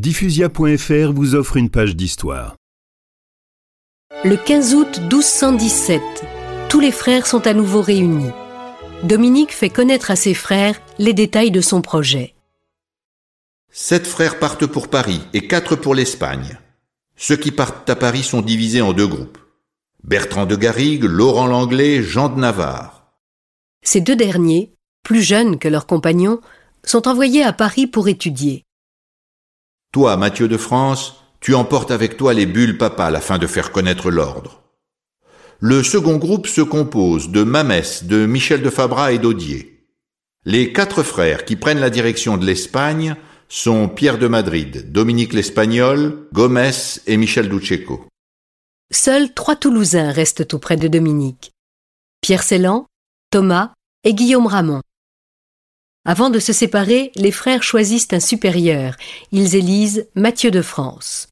Diffusia.fr vous offre une page d'histoire. Le 15 août 1217, tous les frères sont à nouveau réunis. Dominique fait connaître à ses frères les détails de son projet. Sept frères partent pour Paris et quatre pour l'Espagne. Ceux qui partent à Paris sont divisés en deux groupes. Bertrand de Garrigue, Laurent Langlais, Jean de Navarre. Ces deux derniers, plus jeunes que leurs compagnons, sont envoyés à Paris pour étudier. Toi, Mathieu de France, tu emportes avec toi les bulles papales afin de faire connaître l'ordre. Le second groupe se compose de Mamès, de Michel de Fabra et d'Audier. Les quatre frères qui prennent la direction de l'Espagne sont Pierre de Madrid, Dominique l'Espagnol, Gomez et Michel Ducheco. Seuls trois Toulousains restent auprès de Dominique. Pierre Cellan, Thomas et Guillaume Ramon. Avant de se séparer, les frères choisissent un supérieur. Ils élisent Mathieu de France.